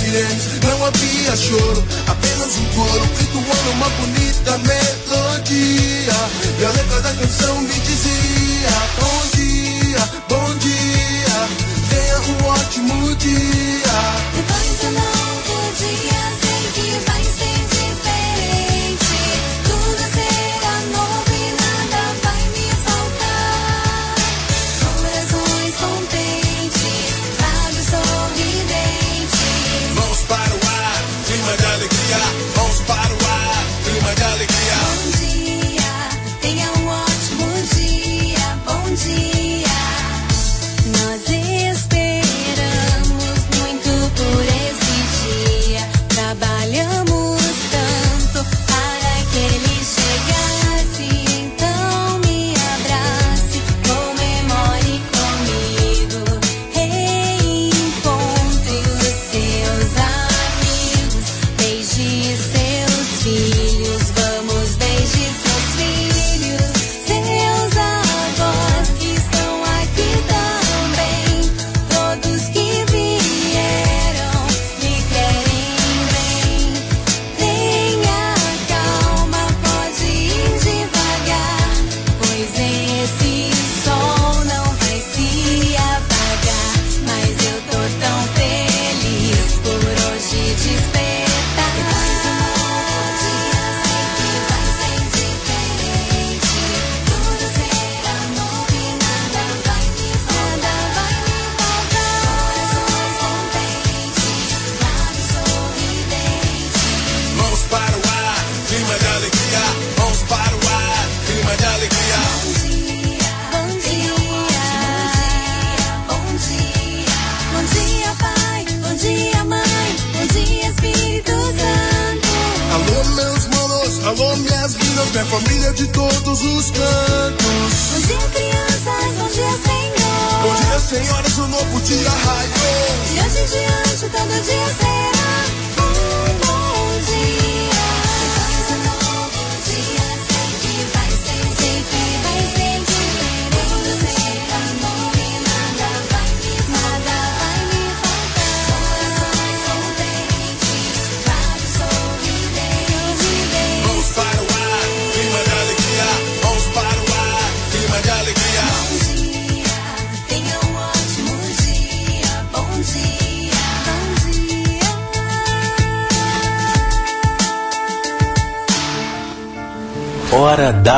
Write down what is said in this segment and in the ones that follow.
sirenes, não havia choro. Apenas um coro entoando uma bonita melodia. E a letra da canção me dizia: Bom dia, bom dia. Tenha um ótimo dia. Depois do novo dia, sei que vai ser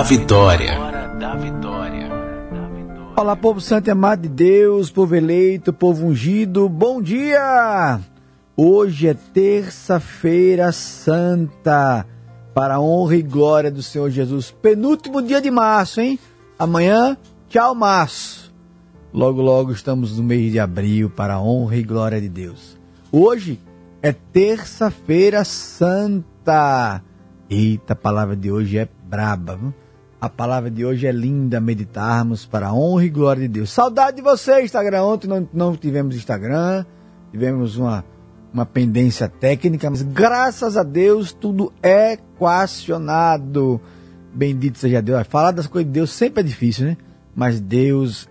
Vitória. Olá, povo santo e amado de Deus, povo eleito, povo ungido, bom dia! Hoje é terça-feira santa, para a honra e glória do Senhor Jesus. Penúltimo dia de março, hein? Amanhã, tchau, março. Logo, logo estamos no mês de abril, para a honra e glória de Deus. Hoje é terça-feira santa. Eita, a palavra de hoje é braba, viu? A palavra de hoje é linda meditarmos para a honra e glória de Deus. Saudade de você, Instagram. Ontem não, não tivemos Instagram, tivemos uma, uma pendência técnica, mas graças a Deus tudo é equacionado. Bendito seja Deus. Falar das coisas de Deus sempre é difícil, né? Mas Deus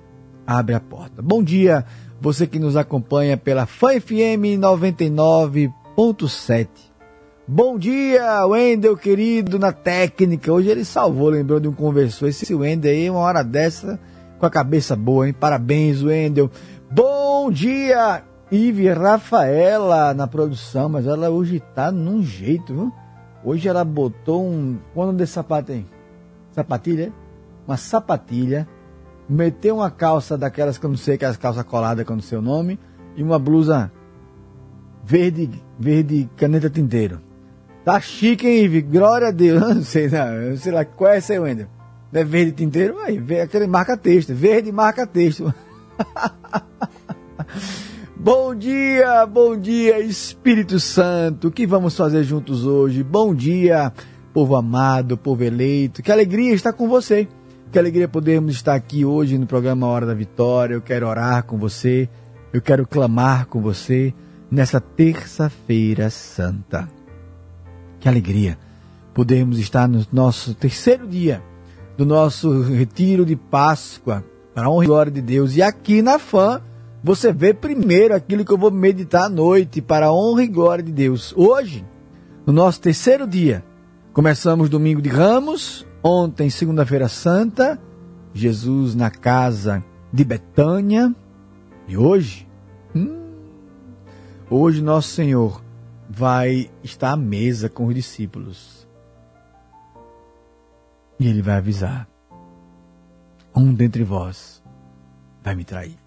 abre a porta. Bom dia, você que nos acompanha pela Fã FM 99.7. Bom dia, Wendel, querido, na técnica. Hoje ele salvou, lembrou de um conversor. Esse Wendel aí, uma hora dessa, com a cabeça boa, hein? Parabéns, Wendel. Bom dia, Ive Rafaela na produção, mas ela hoje tá num jeito, viu? Hoje ela botou um. Quando de sapato aí? Sapatilha? Uma sapatilha. Meteu uma calça daquelas que eu não sei, que as calças coladas com o seu nome. E uma blusa verde, verde caneta tinteiro. Tá chique, hein, Ivi? Glória a Deus. Não sei, não. não sei lá qual é esse aí, Wender. Não é verde tinteiro? Aí, aquele marca texto. Verde marca texto. bom dia, bom dia, Espírito Santo. O que vamos fazer juntos hoje? Bom dia, povo amado, povo eleito. Que alegria estar com você. Que alegria podermos estar aqui hoje no programa Hora da Vitória. Eu quero orar com você. Eu quero clamar com você nessa terça-feira santa. Que alegria podermos estar no nosso terceiro dia do nosso retiro de Páscoa, para a honra e glória de Deus. E aqui na FAM, você vê primeiro aquilo que eu vou meditar à noite, para a honra e glória de Deus. Hoje, no nosso terceiro dia, começamos domingo de Ramos, ontem, segunda-feira santa, Jesus na casa de Betânia, e hoje, hum, hoje nosso Senhor vai estar à mesa com os discípulos. E ele vai avisar: um dentre vós vai me trair.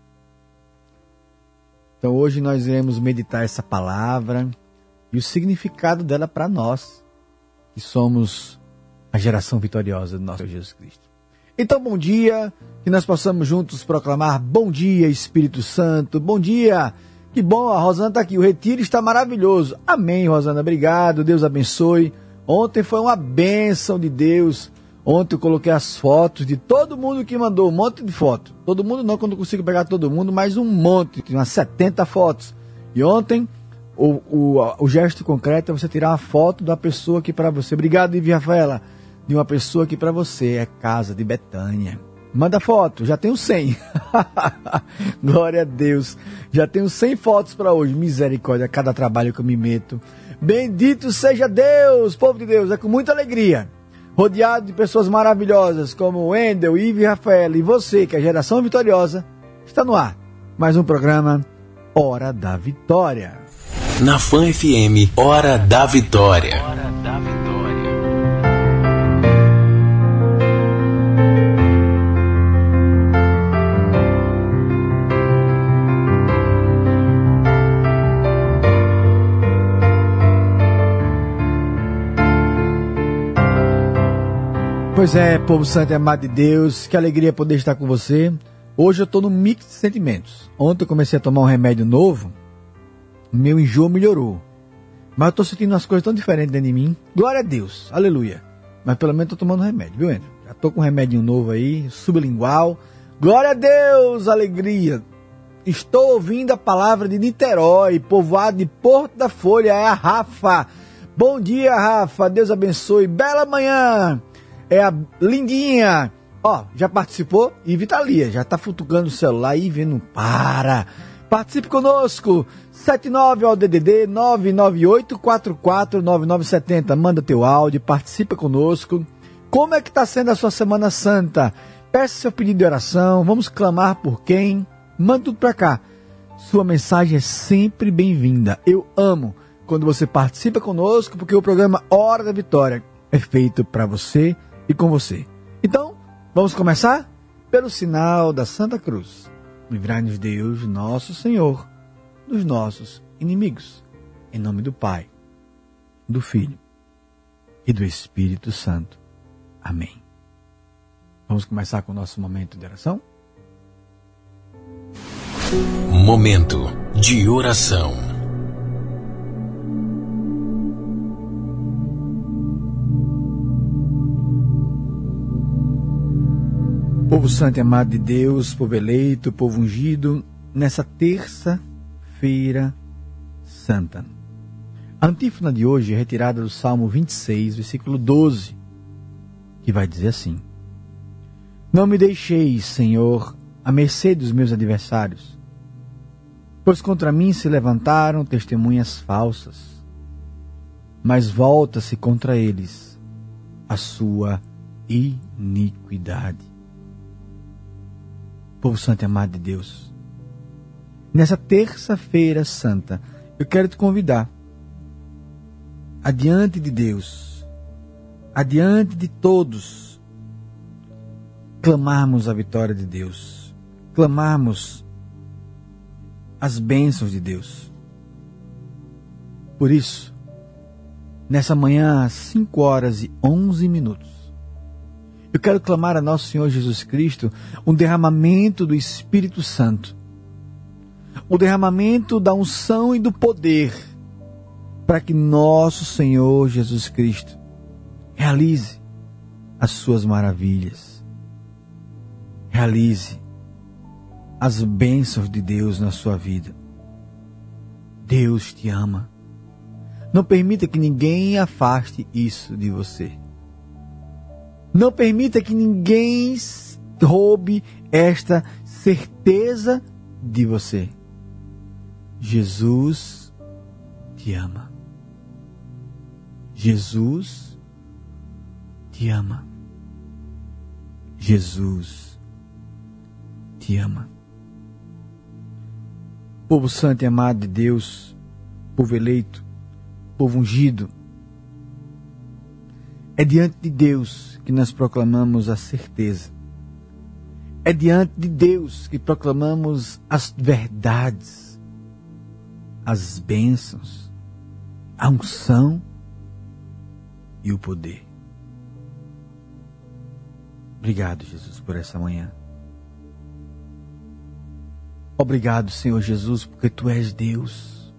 Então hoje nós iremos meditar essa palavra e o significado dela para nós, que somos a geração vitoriosa do nosso Jesus Cristo. Então, bom dia, que nós possamos juntos proclamar bom dia, Espírito Santo, bom dia. Que bom, a Rosana está aqui, o retiro está maravilhoso. Amém, Rosana, obrigado, Deus abençoe. Ontem foi uma bênção de Deus Ontem eu coloquei as fotos de todo mundo que mandou, um monte de fotos. Todo mundo não, quando eu consigo pegar todo mundo, mas um monte, umas 70 fotos. E ontem, o, o, o gesto concreto é você tirar uma foto da pessoa aqui para você. Obrigado, Ivy Rafaela. De uma pessoa aqui para você, é Casa de Betânia. Manda foto, já tenho 100. Glória a Deus. Já tenho 100 fotos para hoje. Misericórdia, cada trabalho que eu me meto. Bendito seja Deus, povo de Deus, é com muita alegria rodeado de pessoas maravilhosas como Wendel, Ive e Rafael e você, que é a geração vitoriosa, está no ar. Mais um programa Hora da Vitória. Na Fan FM, Hora da Vitória. Hora da Vitória. Pois é, povo santo e amado de Deus, que alegria poder estar com você. Hoje eu estou no mix de sentimentos. Ontem eu comecei a tomar um remédio novo, meu enjoo melhorou. Mas eu estou sentindo umas coisas tão diferentes dentro de mim. Glória a Deus, aleluia. Mas pelo menos estou tomando remédio, viu, André? Já estou com um remédio novo aí, sublingual. Glória a Deus, alegria. Estou ouvindo a palavra de Niterói, povoado de Porto da Folha, é a Rafa. Bom dia, Rafa, Deus abençoe. Bela manhã é a Lindinha. Ó, já participou? E Vitalia, já tá futucando o celular e vendo para. Participe conosco. 79 ao DDD 998449970. Manda teu áudio, participa conosco. Como é que tá sendo a sua Semana Santa? Peça seu pedido de oração, vamos clamar por quem? Manda tudo pra cá. Sua mensagem é sempre bem-vinda. Eu amo quando você participa conosco, porque o programa Hora da Vitória é feito para você e com você. Então, vamos começar pelo sinal da Santa Cruz. Livrai-nos Deus, nosso Senhor, dos nossos inimigos. Em nome do Pai, do Filho e do Espírito Santo. Amém. Vamos começar com o nosso momento de oração? Momento de oração. Povo santo e amado de Deus, povo eleito, povo ungido, nessa terça-feira santa. A antífona de hoje é retirada do Salmo 26, versículo 12, que vai dizer assim: Não me deixeis, Senhor, à mercê dos meus adversários, pois contra mim se levantaram testemunhas falsas, mas volta-se contra eles a sua iniquidade povo santo e amado de Deus. Nessa terça-feira santa, eu quero te convidar, adiante de Deus, adiante de todos, clamarmos a vitória de Deus, clamarmos as bênçãos de Deus. Por isso, nessa manhã, às 5 horas e 11 minutos, eu quero clamar a nosso Senhor Jesus Cristo um derramamento do Espírito Santo, o derramamento da unção e do poder, para que nosso Senhor Jesus Cristo realize as suas maravilhas, realize as bênçãos de Deus na sua vida. Deus te ama. Não permita que ninguém afaste isso de você. Não permita que ninguém roube esta certeza de você. Jesus te ama. Jesus te ama. Jesus te ama. Povo santo e amado de Deus, povo eleito, povo ungido. É diante de Deus que nós proclamamos a certeza. É diante de Deus que proclamamos as verdades, as bênçãos, a unção e o poder. Obrigado, Jesus, por essa manhã. Obrigado, Senhor Jesus, porque tu és Deus.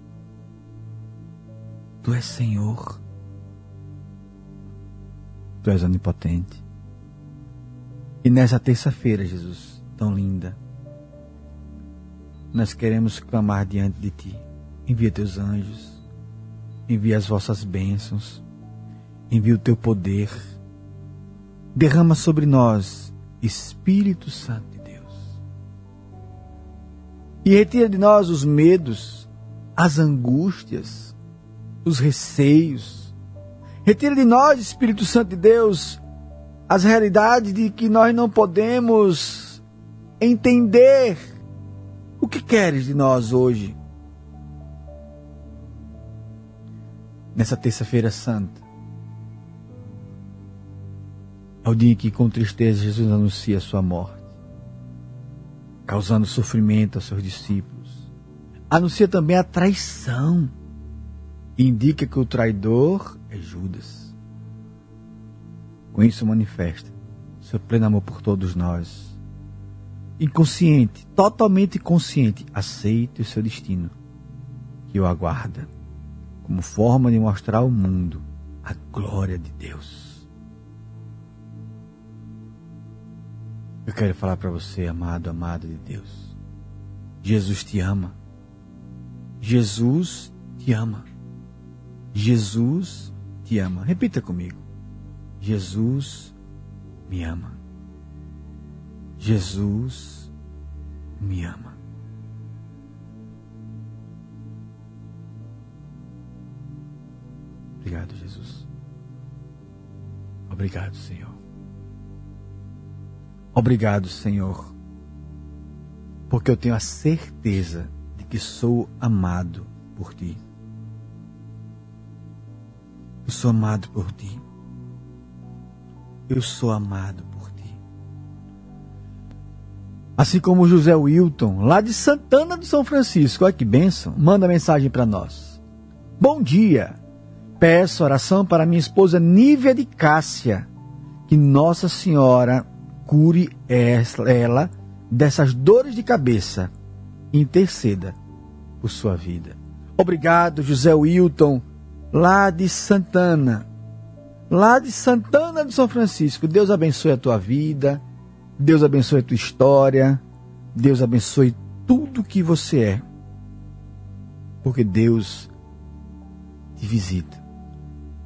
Tu és Senhor. Tu és onipotente. E nessa terça-feira, Jesus, tão linda, nós queremos clamar diante de Ti. Envia Teus anjos, envia as vossas bênçãos, envia o Teu poder. Derrama sobre nós, Espírito Santo de Deus. E retira de nós os medos, as angústias, os receios. Retira de nós, Espírito Santo de Deus, as realidades de que nós não podemos entender o que queres de nós hoje. Nessa terça-feira santa. É o dia que, com tristeza, Jesus anuncia a sua morte, causando sofrimento aos seus discípulos. Anuncia também a traição indica que o traidor é Judas. Com isso manifesta seu pleno amor por todos nós. Inconsciente, totalmente consciente, aceite o seu destino, que o aguarda, como forma de mostrar ao mundo a glória de Deus. Eu quero falar para você, amado, amado de Deus. Jesus te ama. Jesus te ama. Jesus te ama. Repita comigo. Jesus me ama. Jesus me ama. Obrigado, Jesus. Obrigado, Senhor. Obrigado, Senhor, porque eu tenho a certeza de que sou amado por Ti. Eu sou amado por ti. Eu sou amado por ti. Assim como José Wilton, lá de Santana do São Francisco, olha que bênção, manda mensagem para nós. Bom dia. Peço oração para minha esposa Nívia de Cássia, que Nossa Senhora cure ela dessas dores de cabeça interceda por sua vida. Obrigado, José Wilton lá de Santana, lá de Santana de São Francisco. Deus abençoe a tua vida, Deus abençoe a tua história, Deus abençoe tudo que você é, porque Deus te visita.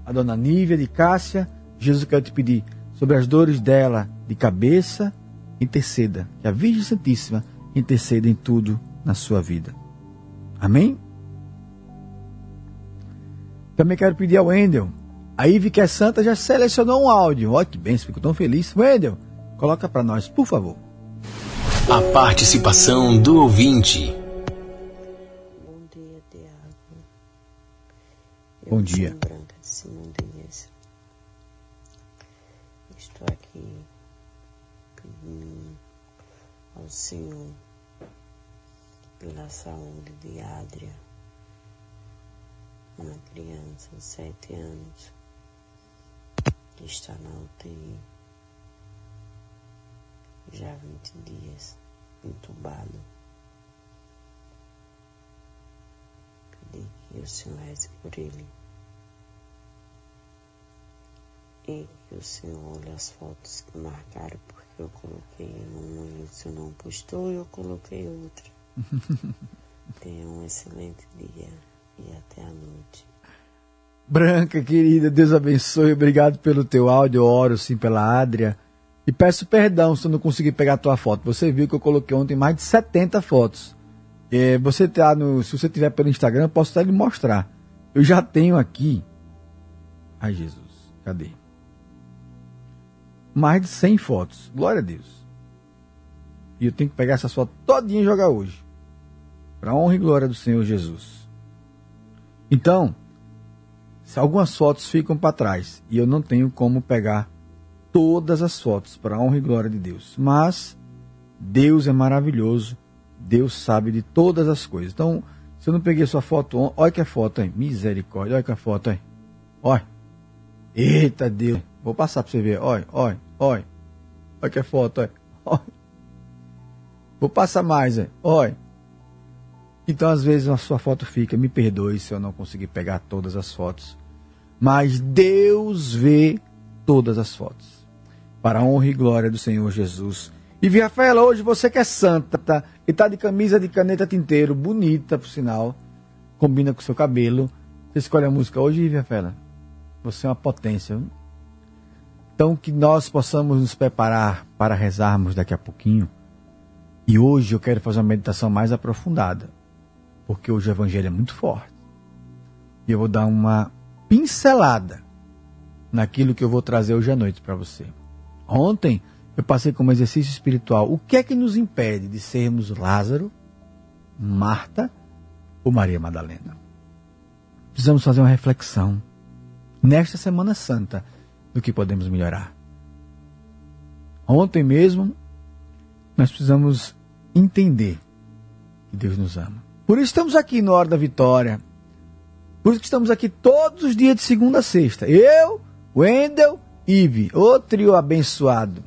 A dona Nívia de Cássia, Jesus quer te pedir sobre as dores dela de cabeça, interceda, que a Virgem Santíssima interceda em tudo na sua vida. Amém? Também quero pedir ao Wendel. A Ive, que é santa, já selecionou um áudio. Olha que bem, fico tão feliz. Wendel, coloca para nós, por favor. A participação do ouvinte. Bom dia, Tiago. Bom dia. Branca de Simão Diniz. Estou aqui pedindo ao Senhor pela saúde de Adria, uma criança de sete anos que está na UTI já há 20 dias, entubado. Pedi que o Senhor reze por ele. E que o Senhor olhe as fotos que marcaram, porque eu coloquei uma e o Senhor não postou e eu coloquei outra. Tenha um excelente dia e até a noite. Branca, querida, Deus abençoe. Obrigado pelo teu áudio. Eu oro sim pela Adria. E peço perdão se eu não consegui pegar a tua foto. Você viu que eu coloquei ontem mais de 70 fotos. É, você tá no, se você tiver pelo Instagram, eu posso até lhe mostrar. Eu já tenho aqui. Ai, Jesus, cadê? Mais de 100 fotos. Glória a Deus. E eu tenho que pegar essas fotos todinha e jogar hoje. Para honra e glória do Senhor Jesus. Então, se algumas fotos ficam para trás e eu não tenho como pegar todas as fotos para a honra e glória de Deus. Mas Deus é maravilhoso, Deus sabe de todas as coisas. Então, se eu não peguei sua foto, olha que a foto aí, misericórdia, olha que a foto aí. Olha. Eita Deus. Vou passar para você ver. Olha, olha, olha. Olha que a foto, olha. olha. Vou passar mais, hein? olha. Então, às vezes, a sua foto fica, me perdoe se eu não conseguir pegar todas as fotos. Mas Deus vê todas as fotos. Para a honra e glória do Senhor Jesus. E Rafaela, hoje você que é santa, tá? E tá de camisa de caneta tinteiro, bonita, por sinal. Combina com o seu cabelo. Você escolhe a música hoje, Rafaela? Você é uma potência. Então, que nós possamos nos preparar para rezarmos daqui a pouquinho. E hoje eu quero fazer uma meditação mais aprofundada porque hoje o evangelho é muito forte. E eu vou dar uma pincelada naquilo que eu vou trazer hoje à noite para você. Ontem eu passei como exercício espiritual. O que é que nos impede de sermos Lázaro, Marta ou Maria Madalena? Precisamos fazer uma reflexão nesta Semana Santa do que podemos melhorar. Ontem mesmo nós precisamos entender que Deus nos ama. Por isso estamos aqui no Hora da Vitória. Por isso que estamos aqui todos os dias de segunda a sexta. Eu, Wendel, Ive, o trio abençoado.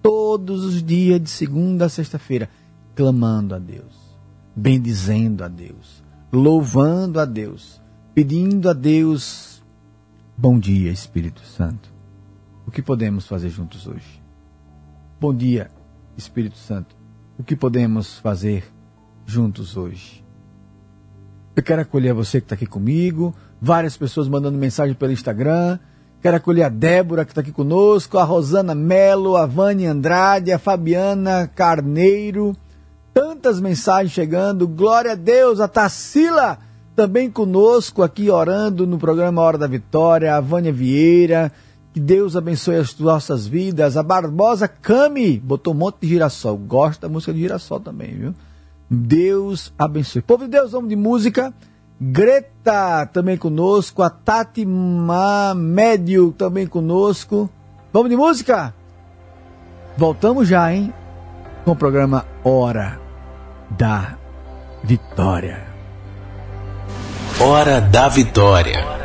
Todos os dias de segunda a sexta-feira, clamando a Deus, bendizendo a Deus, louvando a Deus, pedindo a Deus bom dia, Espírito Santo. O que podemos fazer juntos hoje? Bom dia, Espírito Santo. O que podemos fazer juntos hoje. Eu quero acolher você que está aqui comigo, várias pessoas mandando mensagem pelo Instagram. Quero acolher a Débora que está aqui conosco, a Rosana Melo, a Vânia Andrade, a Fabiana Carneiro. Tantas mensagens chegando. Glória a Deus, a Tarsila também conosco aqui orando no programa Hora da Vitória, a Vânia Vieira. Que Deus abençoe as nossas vidas. A Barbosa Cami botou um monte de girassol. Gosta da música de girassol também, viu? Deus abençoe. Povo de Deus, vamos de música. Greta também conosco. A Tati Médio também conosco. Vamos de música? Voltamos já, hein? Com o programa Hora da Vitória. Hora da Vitória.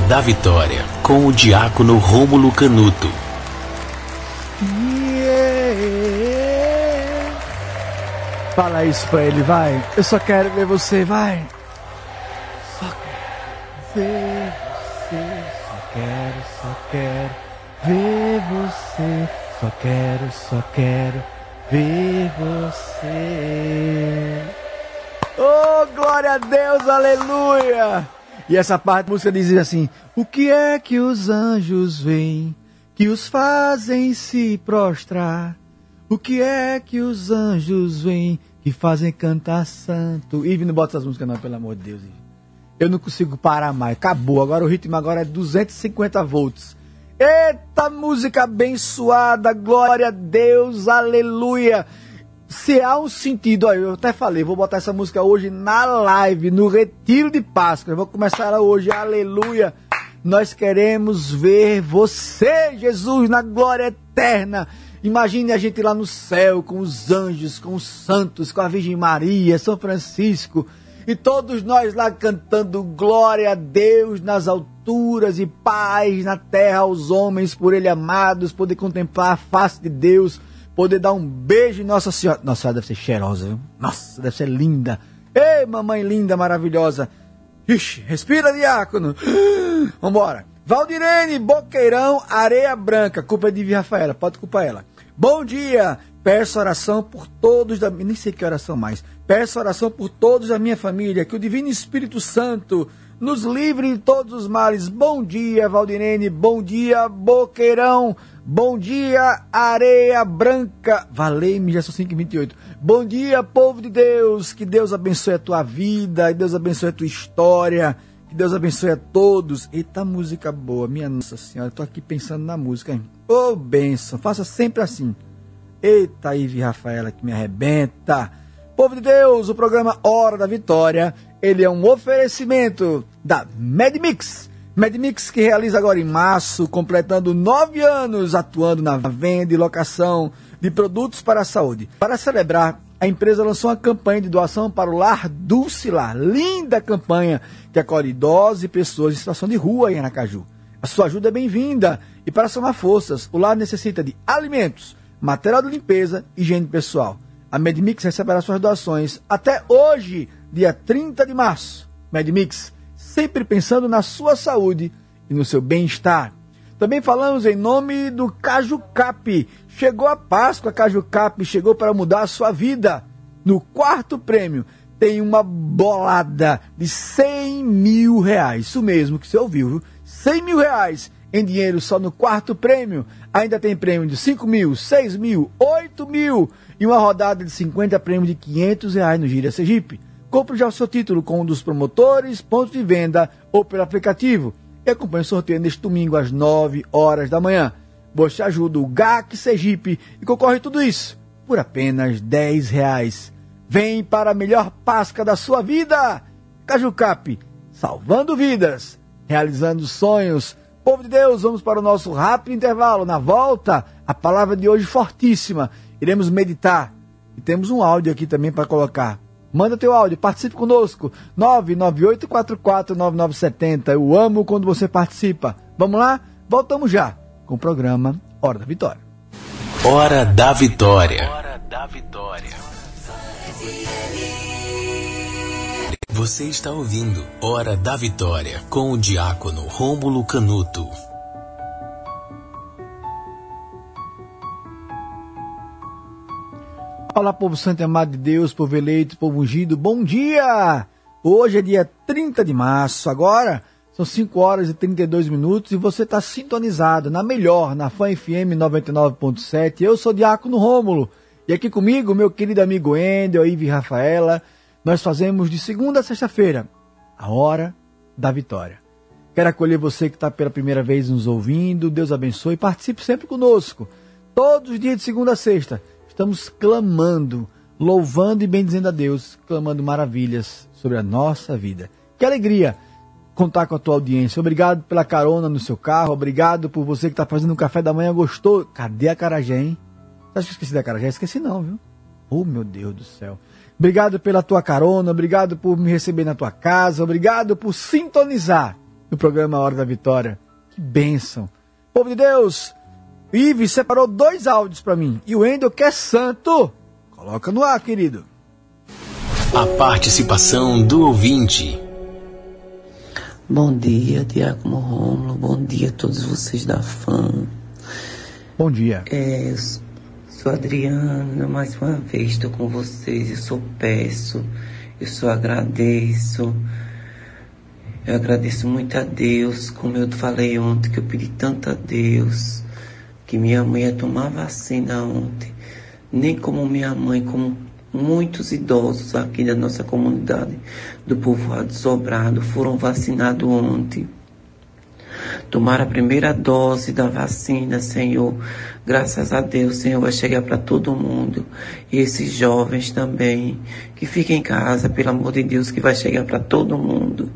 Da Vitória, com o diácono Rômulo Canuto. Yeah. Fala isso pra ele, vai. Eu só quero ver você, vai. Só quero ver você, só quero, só quero ver você. Só quero, só quero ver você. Oh, glória a Deus, aleluia! E essa parte da música diz assim: O que é que os anjos veem que os fazem se prostrar? O que é que os anjos veem que fazem cantar santo? Ive, não bota essas músicas não, pelo amor de Deus. Ive. Eu não consigo parar mais. Acabou. Agora o ritmo agora é 250 volts. Eita música abençoada, glória a Deus, aleluia. Se há um sentido, ó, eu até falei, vou botar essa música hoje na live, no Retiro de Páscoa. Vou começar ela hoje, aleluia. Nós queremos ver você, Jesus, na glória eterna. Imagine a gente lá no céu, com os anjos, com os santos, com a Virgem Maria, São Francisco, e todos nós lá cantando glória a Deus nas alturas e paz na terra aos homens por Ele amados, poder contemplar a face de Deus poder dar um beijo em Nossa Senhora. Nossa Senhora deve ser cheirosa, viu? Nossa, deve ser linda. Ei, mamãe linda, maravilhosa. Ixi, respira, diácono. Vambora. Valdirene, Boqueirão, Areia Branca. Culpa é de Rafaela, pode culpar ela. Bom dia. Peço oração por todos da nem sei que oração mais. Peço oração por todos da minha família, que o Divino Espírito Santo nos livre de todos os males. Bom dia, Valdirene. Bom dia, Boqueirão. Bom dia, areia branca. Valei-me, já são 5h28. Bom dia, povo de Deus. Que Deus abençoe a tua vida, que Deus abençoe a tua história, que Deus abençoe a todos. Eita, música boa, minha Nossa Senhora. Tô aqui pensando na música, hein? Ô, oh, benção, faça sempre assim. Eita, Ive Rafaela, que me arrebenta. Povo de Deus, o programa Hora da Vitória, ele é um oferecimento da MedMix Medmix que realiza agora em março, completando nove anos atuando na venda e locação de produtos para a saúde. Para celebrar, a empresa lançou uma campanha de doação para o Lar Dulcilar. Linda campanha que acolhe idosos e pessoas em situação de rua em Aracaju. A sua ajuda é bem-vinda. E para somar forças, o lar necessita de alimentos, material de limpeza e higiene pessoal. A Medmix receberá suas doações até hoje, dia 30 de março. Medmix, sempre pensando na sua saúde e no seu bem-estar. Também falamos em nome do Caju Cap. Chegou a Páscoa, Caju Cap chegou para mudar a sua vida. No quarto prêmio tem uma bolada de 100 mil reais. Isso mesmo que você ouviu, viu? 100 mil reais em dinheiro só no quarto prêmio. Ainda tem prêmio de 5 mil, 6 mil, 8 mil e uma rodada de 50 prêmios de 500 reais no Gira Sergipe. Compre já o seu título com um dos promotores, pontos de venda ou pelo aplicativo e acompanhe o sorteio neste domingo às 9 horas da manhã. Você ajuda o GAC Sergipe e concorre tudo isso por apenas 10 reais. Vem para a melhor Páscoa da sua vida! Cajucap, salvando vidas, realizando sonhos. Povo de Deus, vamos para o nosso rápido intervalo. Na volta, a palavra de hoje fortíssima. Iremos meditar. E temos um áudio aqui também para colocar. Manda teu áudio, participe conosco. 998449970. Eu amo quando você participa. Vamos lá? Voltamos já com o programa Hora da Vitória. Hora da Vitória. Hora da Vitória. Você está ouvindo Hora da Vitória com o diácono Rômulo Canuto. Olá, povo santo e amado de Deus, povo eleito, povo ungido, bom dia! Hoje é dia 30 de março, agora são 5 horas e 32 minutos e você está sintonizado na melhor, na Fã FM 99.7. Eu sou Diácono Rômulo e aqui comigo, meu querido amigo Endel, Ive Rafaela, nós fazemos de segunda a sexta-feira a Hora da Vitória. Quero acolher você que está pela primeira vez nos ouvindo, Deus abençoe, participe sempre conosco. Todos os dias de segunda a sexta estamos clamando, louvando e bendizendo a Deus, clamando maravilhas sobre a nossa vida. Que alegria contar com a tua audiência. Obrigado pela carona no seu carro, obrigado por você que está fazendo um café da manhã, gostou? Cadê a Carajé, hein? Você acha que eu esqueci da Carajé? Esqueci não, viu? Oh, meu Deus do céu. Obrigado pela tua carona, obrigado por me receber na tua casa, obrigado por sintonizar no programa Hora da Vitória. Que bênção. Povo de Deus, Ives separou dois áudios para mim. E o Wendel, que é santo, coloca no ar, querido. A participação do ouvinte. Bom dia, Diácono Rômulo. Bom dia a todos vocês da FAM. Bom dia. É, eu sou Adriana, mais uma vez estou com vocês. Eu sou peço, eu só agradeço. Eu agradeço muito a Deus, como eu falei ontem, que eu pedi tanto a Deus que minha mãe ia tomar vacina ontem. Nem como minha mãe, como muitos idosos aqui da nossa comunidade do povoado sobrado foram vacinados ontem. Tomaram a primeira dose da vacina, Senhor. Graças a Deus, Senhor, vai chegar para todo mundo. E esses jovens também, que fiquem em casa, pelo amor de Deus, que vai chegar para todo mundo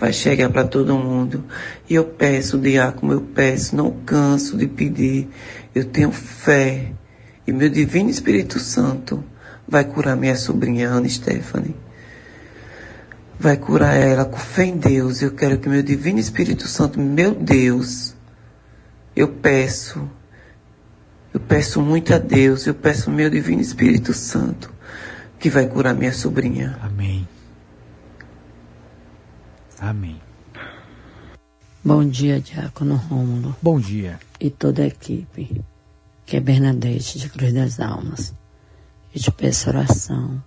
vai chegar para todo mundo. E eu peço, diácono, eu peço, não canso de pedir. Eu tenho fé. E meu divino Espírito Santo vai curar minha sobrinha Ana Stephanie. Vai curar ela com fé em Deus. Eu quero que meu divino Espírito Santo, meu Deus, eu peço, eu peço muito a Deus, eu peço meu divino Espírito Santo, que vai curar minha sobrinha. Amém. Amém. Bom dia, Diácono Rômulo. Bom dia. E toda a equipe, que é Bernadette de Cruz das Almas. Eu te peço oração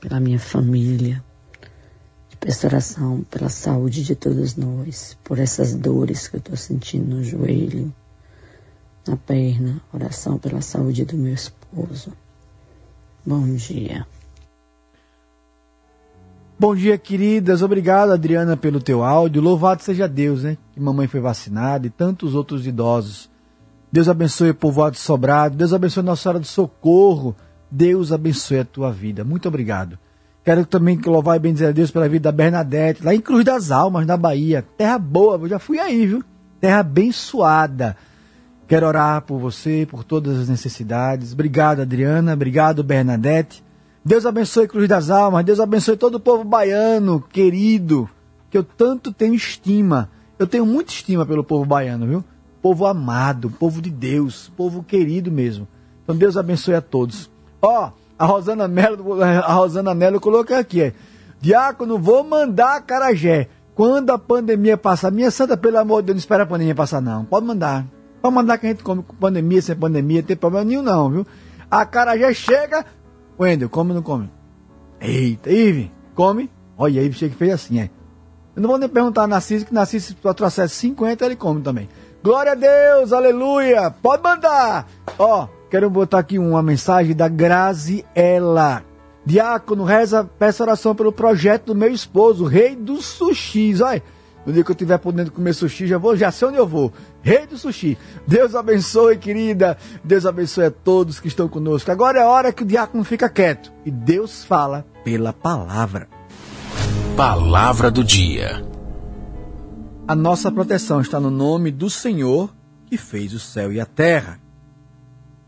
pela minha família. Te peço oração pela saúde de todos nós, por essas dores que eu estou sentindo no joelho, na perna. Oração pela saúde do meu esposo. Bom dia. Bom dia, queridas. Obrigado, Adriana, pelo teu áudio. Louvado seja Deus, né? Que mamãe foi vacinada e tantos outros idosos. Deus abençoe o povoado sobrado. Deus abençoe Nossa Senhora do Socorro. Deus abençoe a tua vida. Muito obrigado. Quero também louvar e bendizer a Deus pela vida da Bernadette, lá em Cruz das Almas, na Bahia. Terra boa, eu já fui aí, viu? Terra abençoada. Quero orar por você, por todas as necessidades. Obrigado, Adriana. Obrigado, Bernadette. Deus abençoe Cruz das Almas, Deus abençoe todo o povo baiano, querido, que eu tanto tenho estima Eu tenho muita estima pelo povo baiano, viu? Povo amado, povo de Deus, povo querido mesmo. Então Deus abençoe a todos. Ó, a Rosana Melo, a Rosana Melo colocou aqui, é. Diácono, vou mandar Carajé. Quando a pandemia passar, minha santa, pelo amor de Deus, não espera a pandemia passar, não. Pode mandar. Pode mandar que a gente come com pandemia, sem pandemia, não tem problema nenhum, não, viu? A Carajé chega. Wendel, come ou não come? Eita, Ive, come? Olha, Ive chega que fez assim, é. Eu não vou nem perguntar a Narciso, que Narciso, se tu trouxer 50, ele come também. Glória a Deus, aleluia. Pode mandar. Ó, quero botar aqui uma mensagem da Graziela. Diácono, reza, peça oração pelo projeto do meu esposo, rei dos sushis. Olha, no dia que eu estiver podendo comer sushi, já vou, já sei onde eu vou. Rei do sushi. Deus abençoe, querida. Deus abençoe a todos que estão conosco. Agora é hora que o diácono fica quieto e Deus fala pela palavra. Palavra do dia. A nossa proteção está no nome do Senhor que fez o céu e a terra.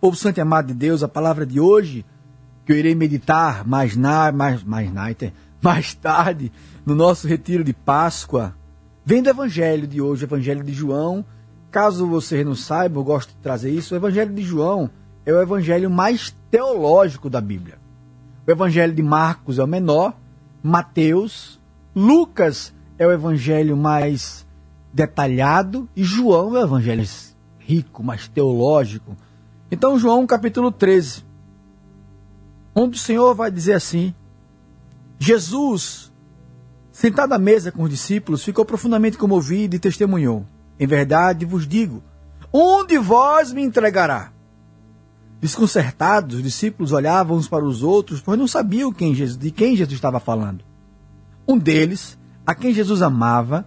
Povo santo e amado de Deus, a palavra de hoje que eu irei meditar mais na mais mais na, mais tarde no nosso retiro de Páscoa, vem do evangelho de hoje, o evangelho de João. Caso vocês não saibam, eu gosto de trazer isso, o evangelho de João é o evangelho mais teológico da Bíblia. O evangelho de Marcos é o menor, Mateus, Lucas é o evangelho mais detalhado e João é o evangelho rico, mais teológico. Então, João capítulo 13, onde o Senhor vai dizer assim: Jesus, sentado à mesa com os discípulos, ficou profundamente comovido e testemunhou: Em verdade vos digo, um de vós me entregará. Desconcertados, os discípulos olhavam uns para os outros, pois não sabiam quem Jesus, de quem Jesus estava falando. Um deles, a quem Jesus amava,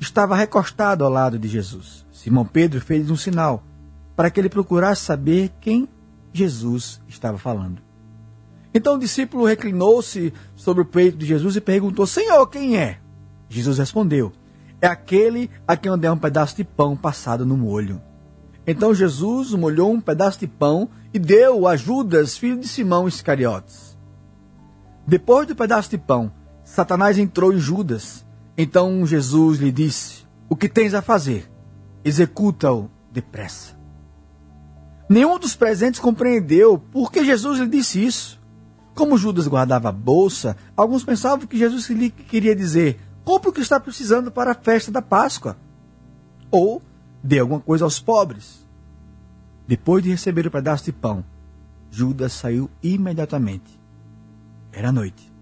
estava recostado ao lado de Jesus. Simão Pedro fez um sinal para que ele procurasse saber quem Jesus estava falando. Então o discípulo reclinou-se sobre o peito de Jesus e perguntou: Senhor, quem é? Jesus respondeu: É aquele a quem eu dei um pedaço de pão passado no molho. Então Jesus molhou um pedaço de pão e deu a Judas, filho de Simão Iscariotes. Depois do pedaço de pão, Satanás entrou em Judas. Então Jesus lhe disse: O que tens a fazer? Executa-o depressa. Nenhum dos presentes compreendeu por que Jesus lhe disse isso. Como Judas guardava a bolsa, alguns pensavam que Jesus lhe queria dizer: compre o que está precisando para a festa da Páscoa. Ou dê alguma coisa aos pobres. Depois de receber o pedaço de pão, Judas saiu imediatamente. Era noite.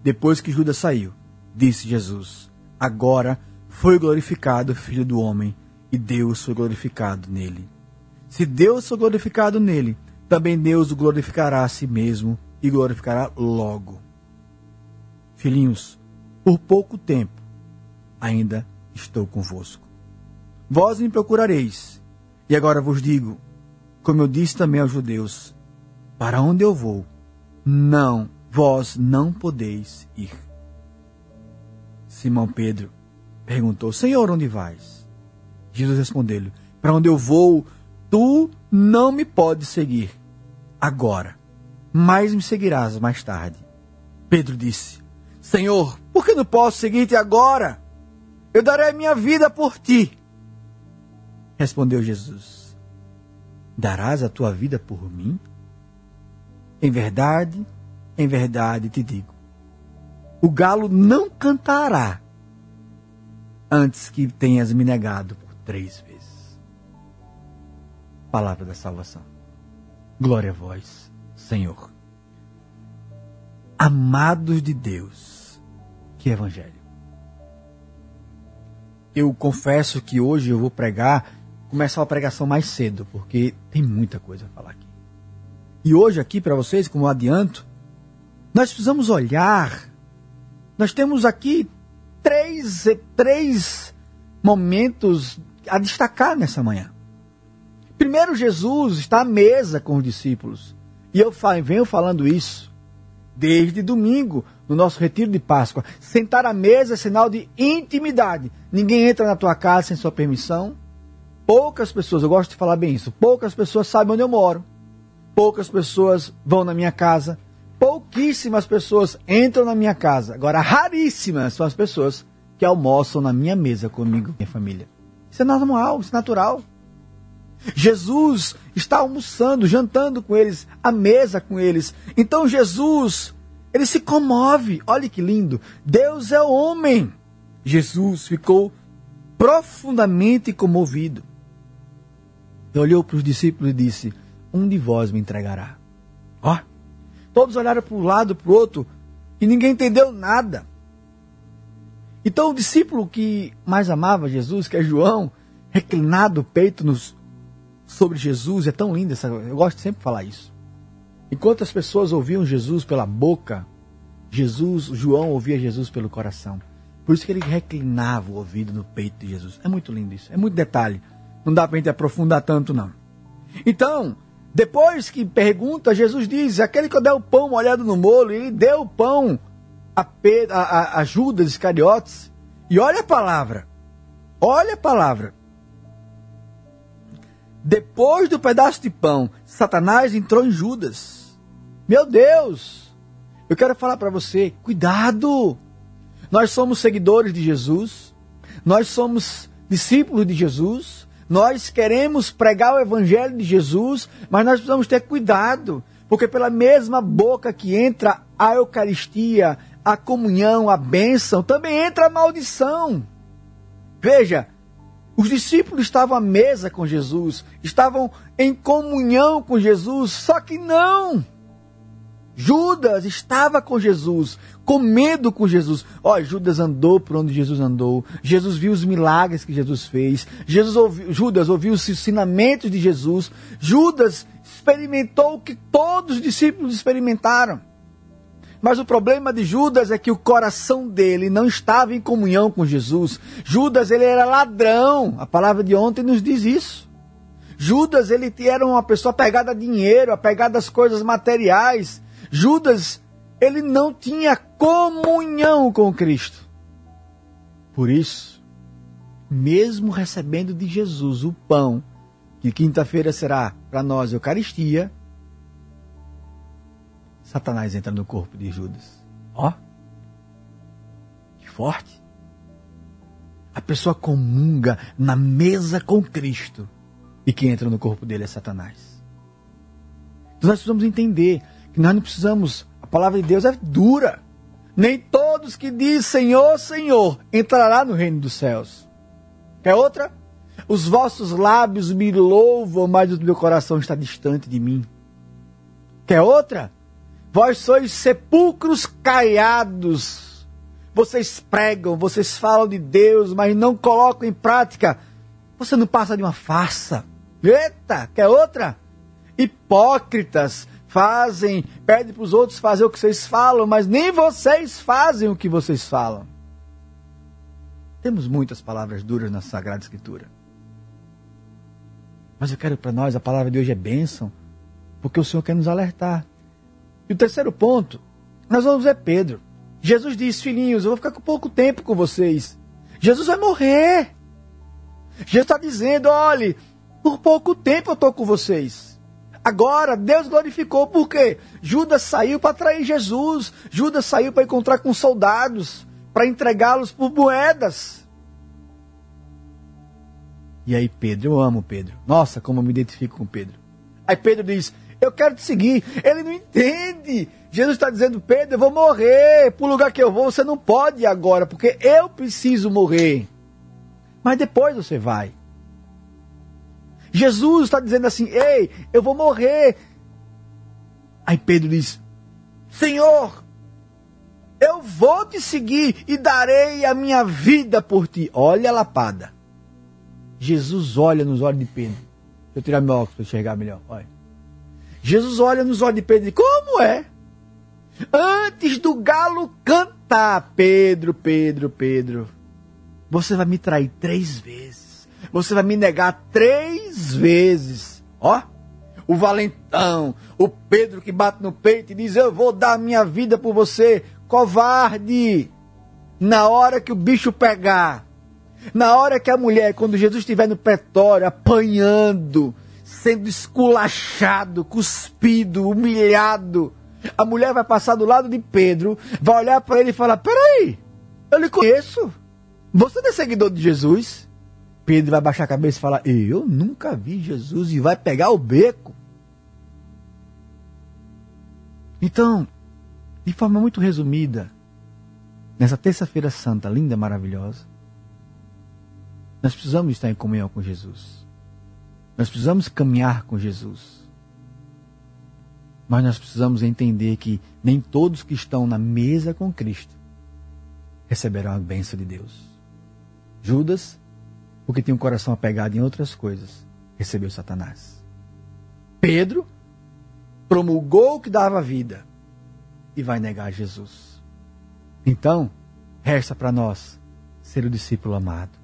Depois que Judas saiu, disse Jesus: Agora foi glorificado o Filho do Homem, e Deus foi glorificado nele. Se Deus foi glorificado nele, também Deus o glorificará a si mesmo e glorificará logo. Filhinhos, por pouco tempo ainda estou convosco. Vós me procurareis, e agora vos digo, como eu disse também aos judeus: para onde eu vou, não, vós não podeis ir. Simão Pedro perguntou: Senhor, onde vais? Jesus respondeu-lhe: Para onde eu vou, tu não me podes seguir agora, mas me seguirás mais tarde. Pedro disse: Senhor, por que não posso seguir-te agora? Eu darei a minha vida por ti. Respondeu Jesus: Darás a tua vida por mim? Em verdade, em verdade te digo: o galo não cantará antes que tenhas me negado por três vezes palavra da salvação. Glória a vós, Senhor. Amados de Deus, que evangelho. Eu confesso que hoje eu vou pregar, começar a pregação mais cedo, porque tem muita coisa a falar aqui. E hoje aqui para vocês, como adianto, nós precisamos olhar. Nós temos aqui três, três momentos a destacar nessa manhã. Primeiro, Jesus está à mesa com os discípulos. E eu venho falando isso desde domingo, no nosso retiro de Páscoa. Sentar à mesa é sinal de intimidade. Ninguém entra na tua casa sem sua permissão. Poucas pessoas, eu gosto de falar bem isso, poucas pessoas sabem onde eu moro. Poucas pessoas vão na minha casa. Pouquíssimas pessoas entram na minha casa. Agora, raríssimas são as pessoas que almoçam na minha mesa comigo, minha família. Isso é normal, isso é natural. Jesus está almoçando, jantando com eles, à mesa com eles. Então Jesus, ele se comove. Olha que lindo. Deus é homem. Jesus ficou profundamente comovido. E olhou para os discípulos e disse: Um de vós me entregará. Ó, todos olharam para um lado, para o outro, e ninguém entendeu nada. Então o discípulo que mais amava Jesus, que é João, reclinado o peito nos, sobre Jesus, é tão lindo essa, eu gosto de sempre falar isso. Enquanto as pessoas ouviam Jesus pela boca, Jesus, João ouvia Jesus pelo coração. Por isso que ele reclinava o ouvido no peito de Jesus. É muito lindo isso, é muito detalhe. Não dá para a gente aprofundar tanto, não. Então, depois que pergunta, Jesus diz: aquele que der o pão molhado no molho, ele deu o pão a, Pedro, a, a Judas Iscariotes. E olha a palavra. Olha a palavra. Depois do pedaço de pão, Satanás entrou em Judas. Meu Deus! Eu quero falar para você, cuidado! Nós somos seguidores de Jesus, nós somos discípulos de Jesus, nós queremos pregar o evangelho de Jesus, mas nós precisamos ter cuidado, porque pela mesma boca que entra a Eucaristia, a comunhão, a bênção, também entra a maldição. Veja, os discípulos estavam à mesa com Jesus, estavam em comunhão com Jesus, só que não. Judas estava com Jesus, comendo com Jesus. Ó, Judas andou por onde Jesus andou. Jesus viu os milagres que Jesus fez. Jesus Judas ouviu os ensinamentos de Jesus. Judas experimentou o que todos os discípulos experimentaram. Mas o problema de Judas é que o coração dele não estava em comunhão com Jesus. Judas, ele era ladrão. A palavra de ontem nos diz isso. Judas, ele era uma pessoa apegada a dinheiro, apegada às coisas materiais. Judas, ele não tinha comunhão com Cristo. Por isso, mesmo recebendo de Jesus o pão, que quinta-feira será para nós Eucaristia, Satanás entra no corpo de Judas. Ó, que forte. A pessoa comunga na mesa com Cristo e quem entra no corpo dele é Satanás. Então nós precisamos entender que nós não precisamos, a palavra de Deus é dura. Nem todos que dizem Senhor, Senhor entrará no reino dos céus. Quer outra? Os vossos lábios me louvam, mas o meu coração está distante de mim. Quer outra? Vós sois sepulcros caiados. Vocês pregam, vocês falam de Deus, mas não colocam em prática. Você não passa de uma farsa. Eita, quer outra? Hipócritas fazem, pedem para os outros fazer o que vocês falam, mas nem vocês fazem o que vocês falam. Temos muitas palavras duras na Sagrada Escritura. Mas eu quero para nós, a palavra de hoje é bênção, porque o Senhor quer nos alertar. E o terceiro ponto, nós vamos ver Pedro. Jesus diz, filhinhos, eu vou ficar com pouco tempo com vocês. Jesus vai morrer. Jesus está dizendo, olhe, por pouco tempo eu estou com vocês. Agora, Deus glorificou, por quê? Judas saiu para trair Jesus. Judas saiu para encontrar com soldados, para entregá-los por moedas. E aí, Pedro, eu amo Pedro. Nossa, como eu me identifico com Pedro. Aí Pedro diz: eu quero te seguir. Ele não entende. Jesus está dizendo, Pedro, eu vou morrer. Para o lugar que eu vou, você não pode ir agora, porque eu preciso morrer. Mas depois você vai. Jesus está dizendo assim, ei, eu vou morrer. Aí Pedro diz, Senhor, eu vou te seguir e darei a minha vida por ti. Olha a lapada. Jesus olha nos olhos de Pedro. Deixa eu tirar meu óculos para enxergar melhor. Olha. Jesus olha nos olhos de Pedro e diz: Como é? Antes do galo cantar, Pedro, Pedro, Pedro, você vai me trair três vezes. Você vai me negar três vezes. Ó, o valentão, o Pedro que bate no peito e diz: Eu vou dar minha vida por você. Covarde! Na hora que o bicho pegar, na hora que a mulher, quando Jesus estiver no pretório, apanhando, sendo esculachado, cuspido, humilhado. A mulher vai passar do lado de Pedro, vai olhar para ele e falar: Peraí, eu lhe conheço. Você não é seguidor de Jesus? Pedro vai baixar a cabeça e falar: Eu nunca vi Jesus e vai pegar o beco. Então, de forma muito resumida, nessa terça-feira santa, linda, maravilhosa, nós precisamos estar em comunhão com Jesus. Nós precisamos caminhar com Jesus. Mas nós precisamos entender que nem todos que estão na mesa com Cristo receberão a bênção de Deus. Judas, porque tinha um coração apegado em outras coisas, recebeu Satanás. Pedro promulgou o que dava vida e vai negar Jesus. Então, resta para nós ser o discípulo amado,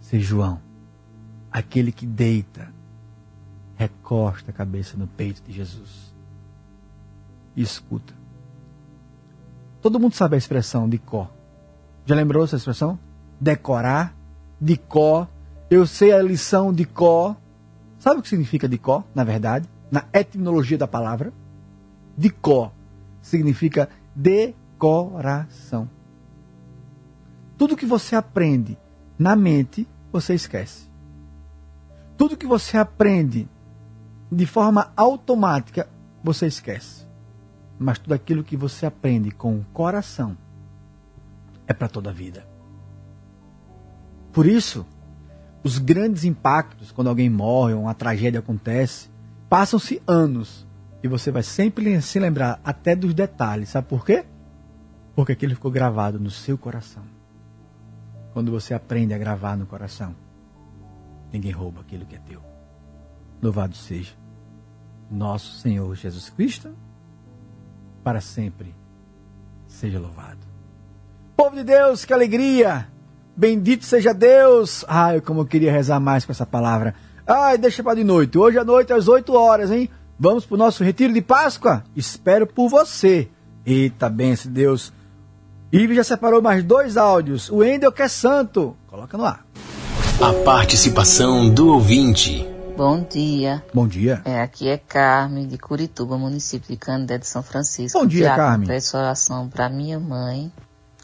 ser João, aquele que deita, recosta a cabeça no peito de Jesus e escuta. Todo mundo sabe a expressão de có. Já lembrou essa expressão? Decorar, de có. Eu sei a lição de có. Sabe o que significa de có, na verdade? Na etimologia da palavra? De có significa decoração. Tudo que você aprende na mente, você esquece. Tudo que você aprende de forma automática, você esquece. Mas tudo aquilo que você aprende com o coração é para toda a vida. Por isso, os grandes impactos, quando alguém morre ou uma tragédia acontece, passam-se anos e você vai sempre se lembrar até dos detalhes. Sabe por quê? Porque aquilo ficou gravado no seu coração. Quando você aprende a gravar no coração, ninguém rouba aquilo que é teu. Louvado seja nosso Senhor Jesus Cristo, para sempre seja louvado. Povo de Deus, que alegria! Bendito seja Deus! Ai, como eu queria rezar mais com essa palavra. Ai, deixa para de noite. Hoje à noite às 8 horas, hein? Vamos para o nosso retiro de Páscoa? Espero por você. Eita, benção Deus. Ive já separou mais dois áudios. O Endel que é santo. Coloca no ar. A participação do ouvinte. Bom dia. Bom dia. É, aqui é Carmen, de Curituba, município de Candé de São Francisco. Bom dia, Carmen. Peço oração para minha mãe,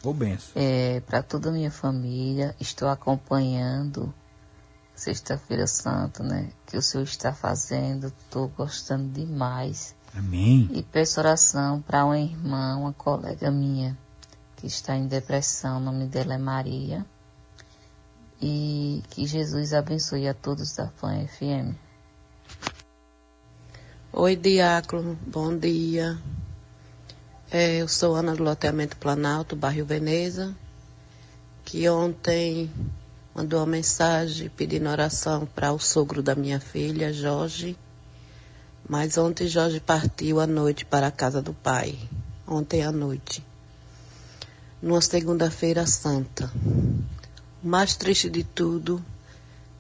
Ô, benção. é, para toda a minha família. Estou acompanhando Sexta-feira Santa, né? Que o senhor está fazendo. Estou gostando demais. Amém. E peço oração para uma irmã, uma colega minha, que está em depressão. O nome dela é Maria. E que Jesus abençoe a todos da FAM FM. Oi, Diácono, bom dia. É, eu sou Ana do Loteamento Planalto, bairro Veneza, que ontem mandou uma mensagem pedindo oração para o sogro da minha filha, Jorge. Mas ontem Jorge partiu à noite para a casa do pai, ontem à noite, numa segunda-feira santa. O mais triste de tudo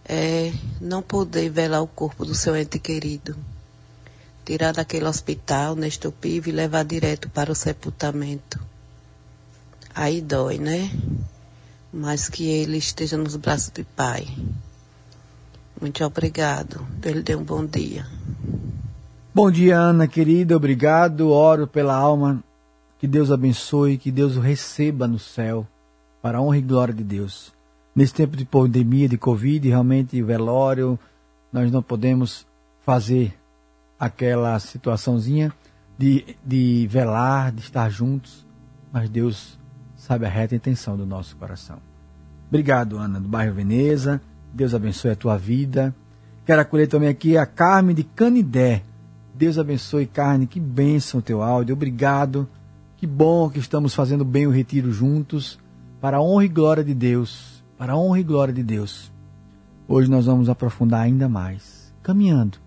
é não poder velar o corpo do seu ente querido tirar daquele hospital, Nestor Pive, e levar direto para o sepultamento. Aí dói, né? Mas que ele esteja nos braços do Pai. Muito obrigado. Lhe dê um bom dia. Bom dia, Ana querida. Obrigado. Oro pela alma. Que Deus abençoe, que Deus o receba no céu, para a honra e glória de Deus. Nesse tempo de pandemia, de Covid, realmente velório, nós não podemos fazer aquela situaçãozinha de, de velar, de estar juntos, mas Deus sabe a reta intenção do nosso coração. Obrigado, Ana, do bairro Veneza. Deus abençoe a tua vida. Quero acolher também aqui a Carmen de Canidé. Deus abençoe, Carmen. Que bênção o teu áudio. Obrigado. Que bom que estamos fazendo bem o retiro juntos. Para a honra e glória de Deus. Para a honra e glória de Deus. Hoje nós vamos aprofundar ainda mais. Caminhando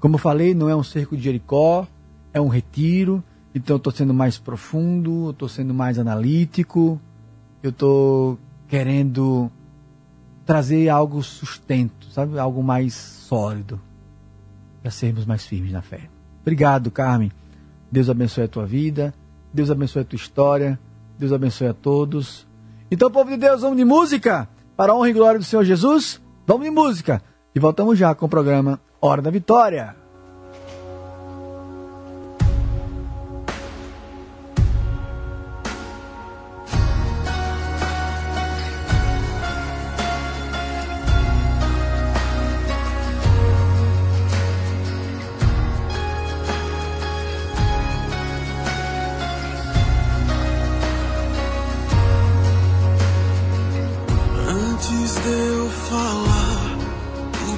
como eu falei, não é um cerco de Jericó, é um retiro. Então eu estou sendo mais profundo, eu estou sendo mais analítico, eu estou querendo trazer algo sustento, sabe? Algo mais sólido para sermos mais firmes na fé. Obrigado, Carmen. Deus abençoe a tua vida, Deus abençoe a tua história, Deus abençoe a todos. Então, povo de Deus, vamos de música para a honra e glória do Senhor Jesus. Vamos de música e voltamos já com o programa Hora da Vitória. Antes de eu falar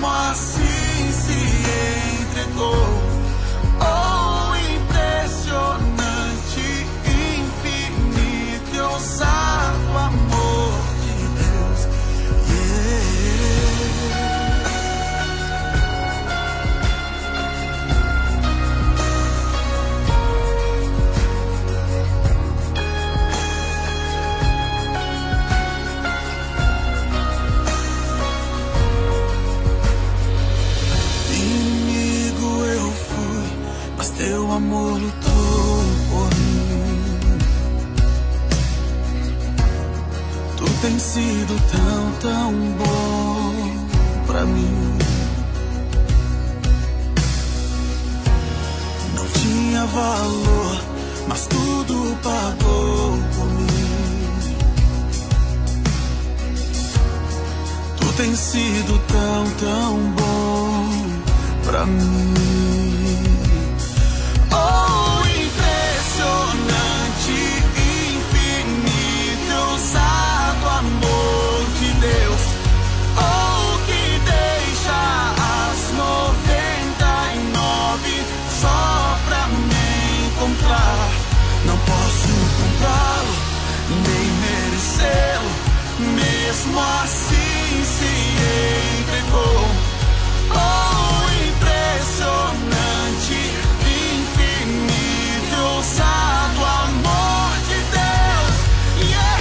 Mesmo sido tão, tão bom pra mim. Não tinha valor, mas tudo pagou por mim. Tu tens sido tão, tão bom pra mim. Mesmo assim se entregou. Oh, impressionante, infinito, ousado amor de Deus. Yeah.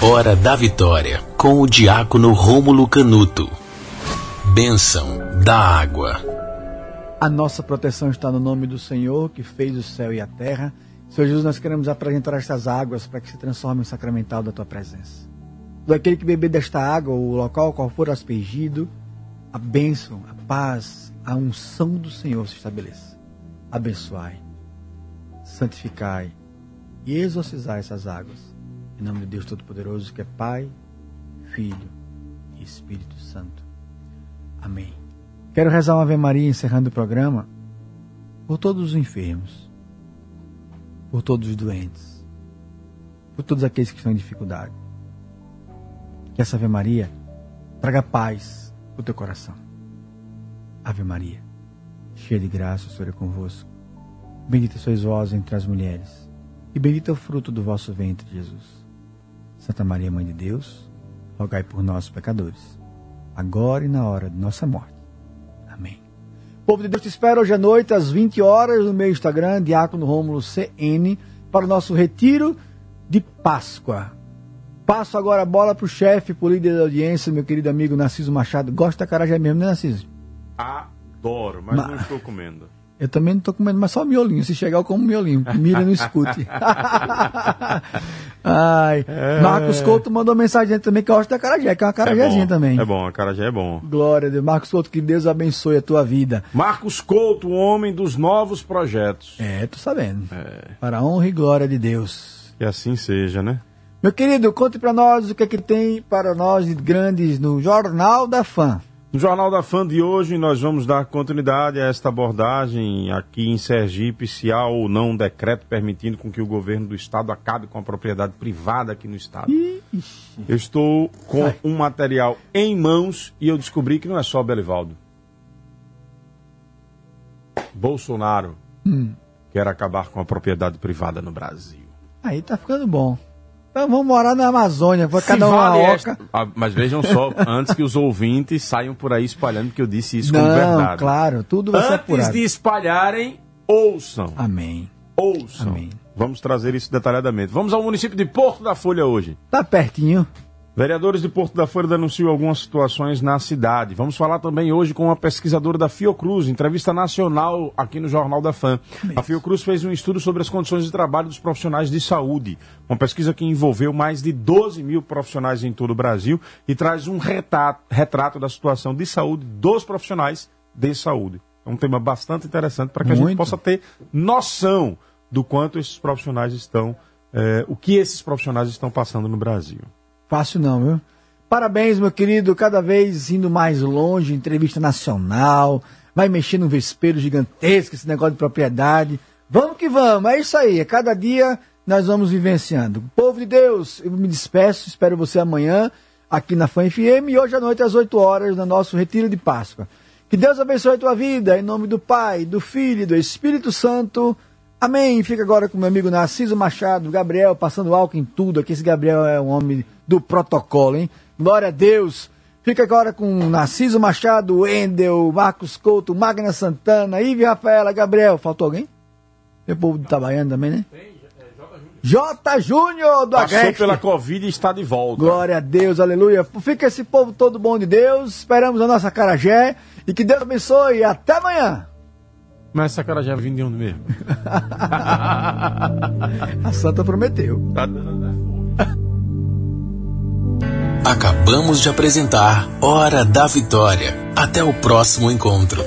Hora da Vitória, com o diácono Rômulo Canuto. Bênção da água. A nossa proteção está no nome do Senhor, que fez o céu e a terra. Senhor Jesus, nós queremos apresentar estas águas para que se transformem em sacramental da tua presença. Do aquele que beber desta água, o local qual for aspergido, a bênção, a paz, a unção do Senhor se estabeleça. Abençoai, santificai e exorcizai essas águas. Em nome de Deus Todo-Poderoso, que é Pai, Filho e Espírito Santo. Amém. Quero rezar uma Ave Maria encerrando o programa por todos os enfermos, por todos os doentes, por todos aqueles que estão em dificuldade. Que essa Ave Maria traga paz para o teu coração. Ave Maria, cheia de graça, o Senhor é convosco. Bendita sois vós entre as mulheres, e bendito é o fruto do vosso ventre, Jesus. Santa Maria, Mãe de Deus, rogai por nós, pecadores, agora e na hora de nossa morte. Amém. Povo de Deus, te espero hoje à noite, às 20 horas, no meu Instagram, Diácono Rômulo CN, para o nosso retiro de Páscoa. Passo agora a bola para o chefe, para o líder da audiência, meu querido amigo Narciso Machado. Gosta da carajé mesmo, né, Narciso? Adoro, mas Ma- não estou comendo. Eu também não estou comendo, mas só miolinho. Se chegar, eu como miolinho. Mira não escute. Ai. Marcos Couto mandou mensagem também que eu gosto da carajé, que é uma carajézinha é também. É bom, a carajé é bom. Glória a Deus. Marcos Couto, que Deus abençoe a tua vida. Marcos Couto, o homem dos novos projetos. É, tô sabendo. É, Para a honra e glória de Deus. que assim seja, né? Meu querido, conte para nós o que é que tem para nós de grandes no Jornal da Fã. No Jornal da Fã de hoje, nós vamos dar continuidade a esta abordagem aqui em Sergipe, se há ou não um decreto permitindo com que o governo do estado acabe com a propriedade privada aqui no estado. Eu estou com um material em mãos e eu descobri que não é só Belivaldo. Bolsonaro Hum. quer acabar com a propriedade privada no Brasil. Aí tá ficando bom. Então vamos morar na Amazônia, Se cada um uma vale oca. Ah, Mas vejam só, antes que os ouvintes saiam por aí espalhando que eu disse isso como Não, verdade. claro, tudo vai Antes de espalharem, ouçam. Amém. Ouçam. Amém. Vamos trazer isso detalhadamente. Vamos ao município de Porto da Folha hoje. Tá pertinho. Vereadores de Porto da Folha denunciam algumas situações na cidade. Vamos falar também hoje com uma pesquisadora da Fiocruz, entrevista nacional aqui no Jornal da Fã. A Fiocruz fez um estudo sobre as condições de trabalho dos profissionais de saúde. Uma pesquisa que envolveu mais de 12 mil profissionais em todo o Brasil e traz um retrato, retrato da situação de saúde dos profissionais de saúde. É um tema bastante interessante para que a gente possa ter noção do quanto esses profissionais estão, eh, o que esses profissionais estão passando no Brasil. Fácil não, viu? Parabéns, meu querido, cada vez indo mais longe, entrevista nacional, vai mexer num vespeiro gigantesco, esse negócio de propriedade. Vamos que vamos, é isso aí, a cada dia nós vamos vivenciando. Povo de Deus, eu me despeço, espero você amanhã aqui na Fã FM e hoje à noite às 8 horas no nosso Retiro de Páscoa. Que Deus abençoe a tua vida, em nome do Pai, do Filho e do Espírito Santo. Amém. Fica agora com meu amigo Narciso Machado, Gabriel, passando álcool em tudo. Aqui esse Gabriel é um homem do protocolo, hein? Glória a Deus. Fica agora com Narciso Machado, Wendel, Marcos Couto, Magna Santana, Ive Rafaela, Gabriel. Faltou alguém? Tem o povo de Itabaiana também, né? J. Júnior do Passou Agreste. pela Covid e está de volta. Glória a Deus, aleluia. Fica esse povo todo bom de Deus. Esperamos a nossa Carajé. E que Deus abençoe. Até amanhã. Mas essa cara já de onde mesmo? A Santa prometeu. Tá dando Acabamos de apresentar Hora da Vitória. Até o próximo encontro.